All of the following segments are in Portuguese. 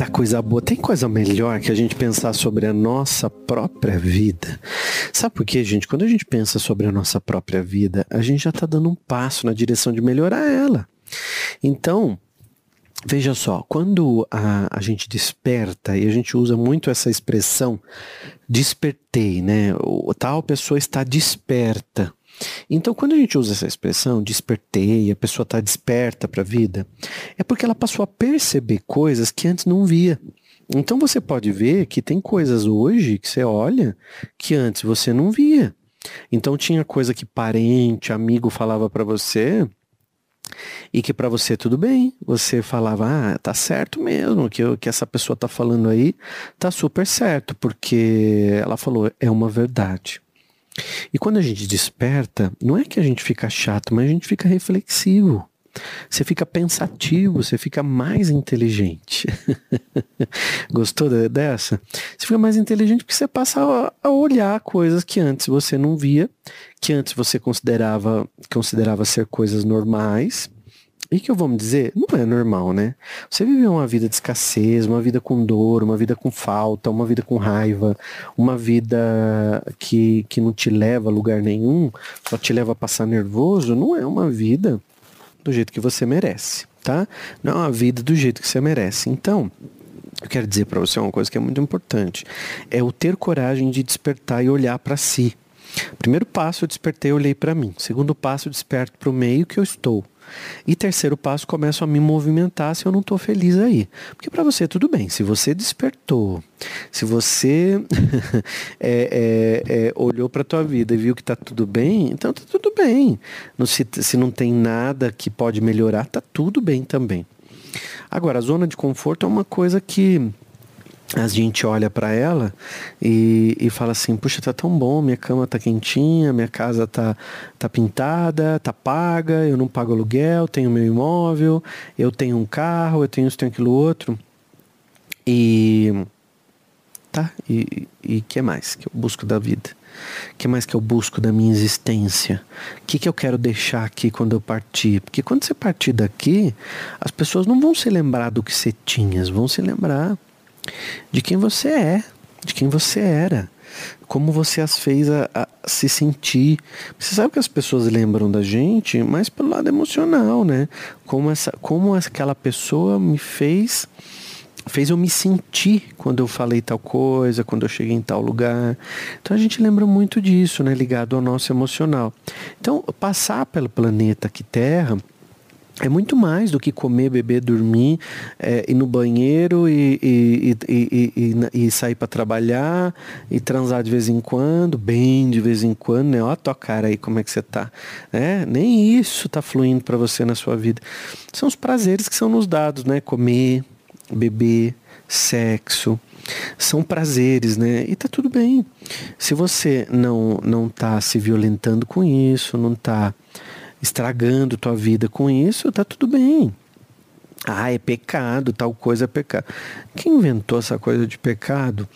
Eita coisa boa. Tem coisa melhor que a gente pensar sobre a nossa própria vida. Sabe por quê, gente? Quando a gente pensa sobre a nossa própria vida, a gente já está dando um passo na direção de melhorar ela. Então, veja só, quando a, a gente desperta, e a gente usa muito essa expressão despertei, né? O, tal pessoa está desperta. Então, quando a gente usa essa expressão, despertei, a pessoa está desperta para a vida, é porque ela passou a perceber coisas que antes não via. Então, você pode ver que tem coisas hoje que você olha que antes você não via. Então, tinha coisa que parente, amigo falava para você e que para você tudo bem. Você falava, ah, tá certo mesmo, que que essa pessoa tá falando aí tá super certo, porque ela falou, é uma verdade. E quando a gente desperta, não é que a gente fica chato, mas a gente fica reflexivo. Você fica pensativo, você fica mais inteligente. Gostou dessa? Você fica mais inteligente porque você passa a olhar coisas que antes você não via, que antes você considerava, considerava ser coisas normais, e que eu vou me dizer, não é normal, né? Você viver uma vida de escassez, uma vida com dor, uma vida com falta, uma vida com raiva, uma vida que, que não te leva a lugar nenhum, só te leva a passar nervoso, não é uma vida do jeito que você merece, tá? Não é uma vida do jeito que você merece. Então, eu quero dizer para você uma coisa que é muito importante, é o ter coragem de despertar e olhar para si. Primeiro passo, eu despertei e olhei para mim. Segundo passo, eu desperto para o meio que eu estou. E terceiro passo, começo a me movimentar se eu não estou feliz aí. Porque para você tudo bem, se você despertou, se você é, é, é, olhou para a tua vida e viu que está tudo bem, então está tudo bem. se, se não tem nada que pode melhorar, está tudo bem também. Agora, a zona de conforto é uma coisa que a gente olha para ela e, e fala assim, puxa, tá tão bom, minha cama tá quentinha, minha casa tá, tá pintada, tá paga, eu não pago aluguel, tenho meu imóvel, eu tenho um carro, eu tenho isso, tenho aquilo outro. E tá, e o que mais que eu busco da vida? O que mais que eu busco da minha existência? O que, que eu quero deixar aqui quando eu partir? Porque quando você partir daqui, as pessoas não vão se lembrar do que você tinha, vão se lembrar de quem você é, de quem você era, como você as fez a, a, se sentir. Você sabe que as pessoas lembram da gente, mas pelo lado emocional, né? Como essa, como aquela pessoa me fez fez eu me sentir quando eu falei tal coisa, quando eu cheguei em tal lugar. Então a gente lembra muito disso, né, ligado ao nosso emocional. Então, passar pelo planeta que Terra é muito mais do que comer, beber, dormir, é, ir no banheiro e, e, e, e sair para trabalhar e transar de vez em quando, bem de vez em quando, né? Ó a tua cara aí, como é que você tá. É, nem isso tá fluindo para você na sua vida. São os prazeres que são nos dados, né? Comer, beber, sexo. São prazeres, né? E tá tudo bem. Se você não, não tá se violentando com isso, não tá estragando tua vida com isso, tá tudo bem. Ah, é pecado, tal coisa é pecado. Quem inventou essa coisa de pecado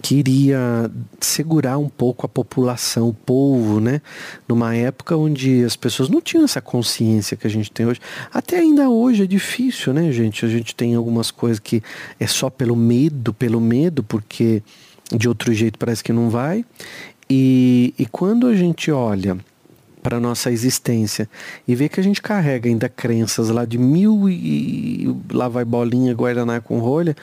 queria segurar um pouco a população, o povo, né? Numa época onde as pessoas não tinham essa consciência que a gente tem hoje. Até ainda hoje é difícil, né, gente? A gente tem algumas coisas que é só pelo medo, pelo medo, porque de outro jeito parece que não vai. E, e quando a gente olha para nossa existência e ver que a gente carrega ainda crenças lá de mil e, lá vai bolinha, guaraná com rolha,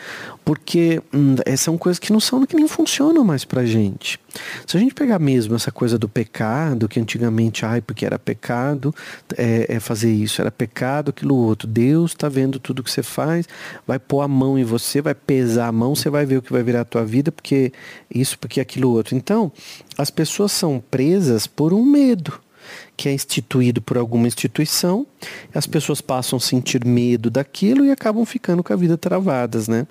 porque hum, são coisas que não são que nem funcionam mais pra gente. Se a gente pegar mesmo essa coisa do pecado, que antigamente, ai, porque era pecado é, é fazer isso, era pecado aquilo outro. Deus está vendo tudo que você faz, vai pôr a mão em você, vai pesar a mão, você vai ver o que vai virar a tua vida, porque isso, porque aquilo outro. Então, as pessoas são presas por um medo que é instituído por alguma instituição, as pessoas passam a sentir medo daquilo e acabam ficando com a vida travadas, né?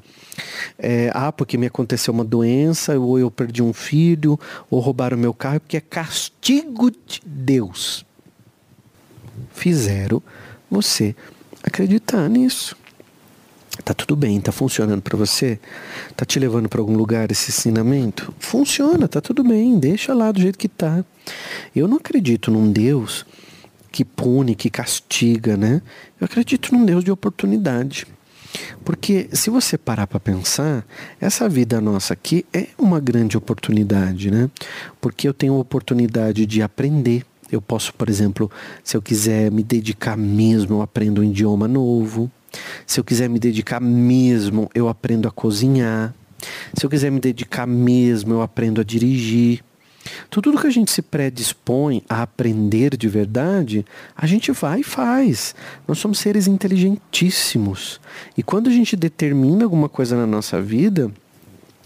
É, ah, porque me aconteceu uma doença, ou eu perdi um filho, ou roubaram meu carro, porque é castigo de Deus. Fizeram você acreditar nisso. Tá tudo bem, tá funcionando para você? Tá te levando para algum lugar esse ensinamento? Funciona, tá tudo bem, deixa lá do jeito que tá. Eu não acredito num Deus que pune, que castiga, né? Eu acredito num Deus de oportunidade. Porque se você parar para pensar, essa vida nossa aqui é uma grande oportunidade, né? Porque eu tenho a oportunidade de aprender. Eu posso, por exemplo, se eu quiser me dedicar mesmo, eu aprendo um idioma novo. Se eu quiser me dedicar mesmo, eu aprendo a cozinhar. Se eu quiser me dedicar mesmo, eu aprendo a dirigir. Tudo que a gente se predispõe a aprender de verdade, a gente vai e faz. Nós somos seres inteligentíssimos. E quando a gente determina alguma coisa na nossa vida,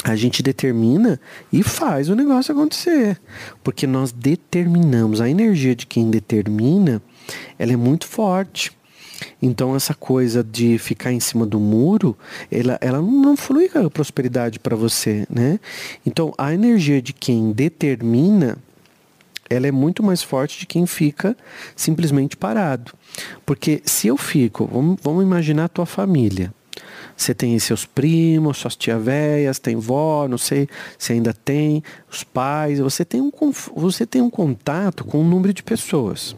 a gente determina e faz o negócio acontecer. Porque nós determinamos. A energia de quem determina, ela é muito forte. Então essa coisa de ficar em cima do muro, ela, ela não flui com a prosperidade para você, né? Então a energia de quem determina, ela é muito mais forte de quem fica simplesmente parado. Porque se eu fico, vamos, vamos imaginar a tua família. Você tem seus primos, suas tia velhas, tem vó, não sei se ainda tem, os pais. Você tem um, você tem um contato com um número de pessoas.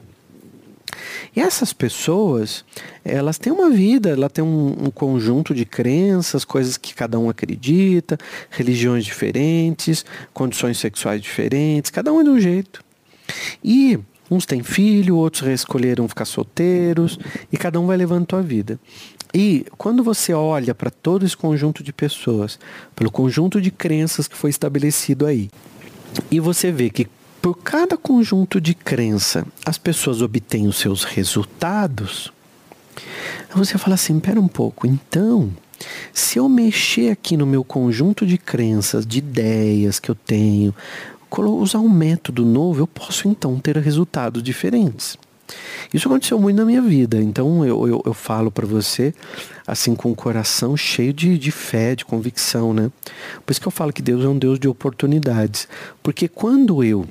E essas pessoas, elas têm uma vida, ela tem um, um, conjunto de crenças, coisas que cada um acredita, religiões diferentes, condições sexuais diferentes, cada um é de um jeito. E uns têm filho, outros escolheram ficar solteiros, e cada um vai levando a vida. E quando você olha para todo esse conjunto de pessoas, pelo conjunto de crenças que foi estabelecido aí, e você vê que por cada conjunto de crença as pessoas obtêm os seus resultados, você fala assim: pera um pouco, então, se eu mexer aqui no meu conjunto de crenças, de ideias que eu tenho, usar um método novo, eu posso então ter resultados diferentes. Isso aconteceu muito na minha vida, então eu, eu, eu falo para você assim com o coração cheio de, de fé, de convicção, né? Por isso que eu falo que Deus é um Deus de oportunidades, porque quando eu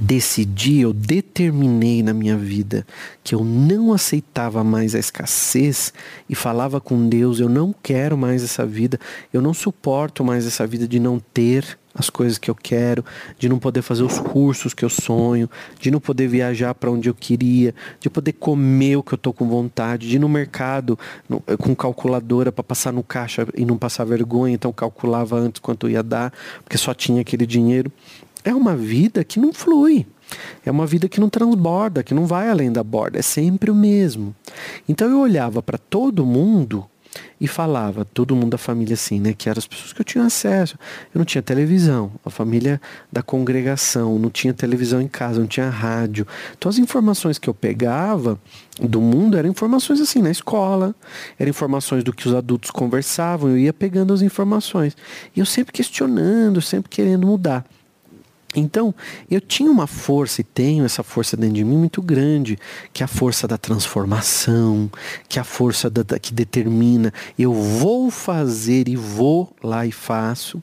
decidi, eu determinei na minha vida que eu não aceitava mais a escassez e falava com Deus, eu não quero mais essa vida, eu não suporto mais essa vida de não ter as coisas que eu quero, de não poder fazer os cursos que eu sonho, de não poder viajar para onde eu queria, de poder comer o que eu estou com vontade, de ir no mercado no, com calculadora para passar no caixa e não passar vergonha, então calculava antes quanto ia dar, porque só tinha aquele dinheiro é uma vida que não flui. É uma vida que não transborda, que não vai além da borda, é sempre o mesmo. Então eu olhava para todo mundo e falava, todo mundo da família assim, né, que eram as pessoas que eu tinha acesso. Eu não tinha televisão, a família da congregação, não tinha televisão em casa, não tinha rádio. Então as informações que eu pegava do mundo eram informações assim, na escola, eram informações do que os adultos conversavam, eu ia pegando as informações. E eu sempre questionando, sempre querendo mudar. Então, eu tinha uma força e tenho essa força dentro de mim muito grande, que é a força da transformação, que é a força da, da, que determina eu vou fazer e vou lá e faço.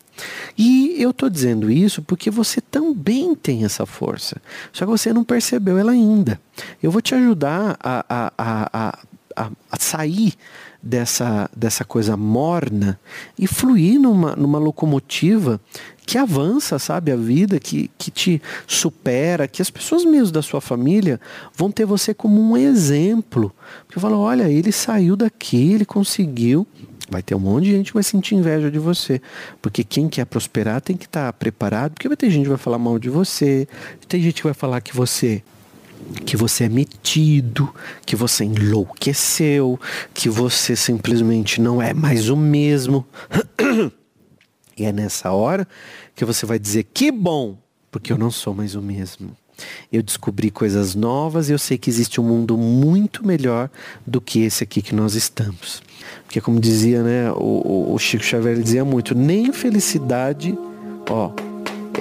E eu estou dizendo isso porque você também tem essa força, só que você não percebeu ela ainda. Eu vou te ajudar a, a, a, a, a sair dessa, dessa coisa morna e fluir numa, numa locomotiva que avança, sabe, a vida, que, que te supera, que as pessoas mesmo da sua família vão ter você como um exemplo. Porque falam, olha, ele saiu daqui, ele conseguiu. Vai ter um monte de gente que vai sentir inveja de você. Porque quem quer prosperar tem que estar preparado, porque vai ter gente que vai falar mal de você, tem gente que vai falar que você que você é metido, que você enlouqueceu, que você simplesmente não é mais o mesmo. E é nessa hora que você vai dizer: que bom, porque eu não sou mais o mesmo. Eu descobri coisas novas e eu sei que existe um mundo muito melhor do que esse aqui que nós estamos. Porque como dizia, né, o, o Chico Xavier dizia muito, nem felicidade, ó,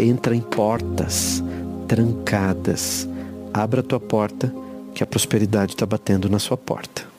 entra em portas trancadas. Abra a tua porta, que a prosperidade está batendo na sua porta.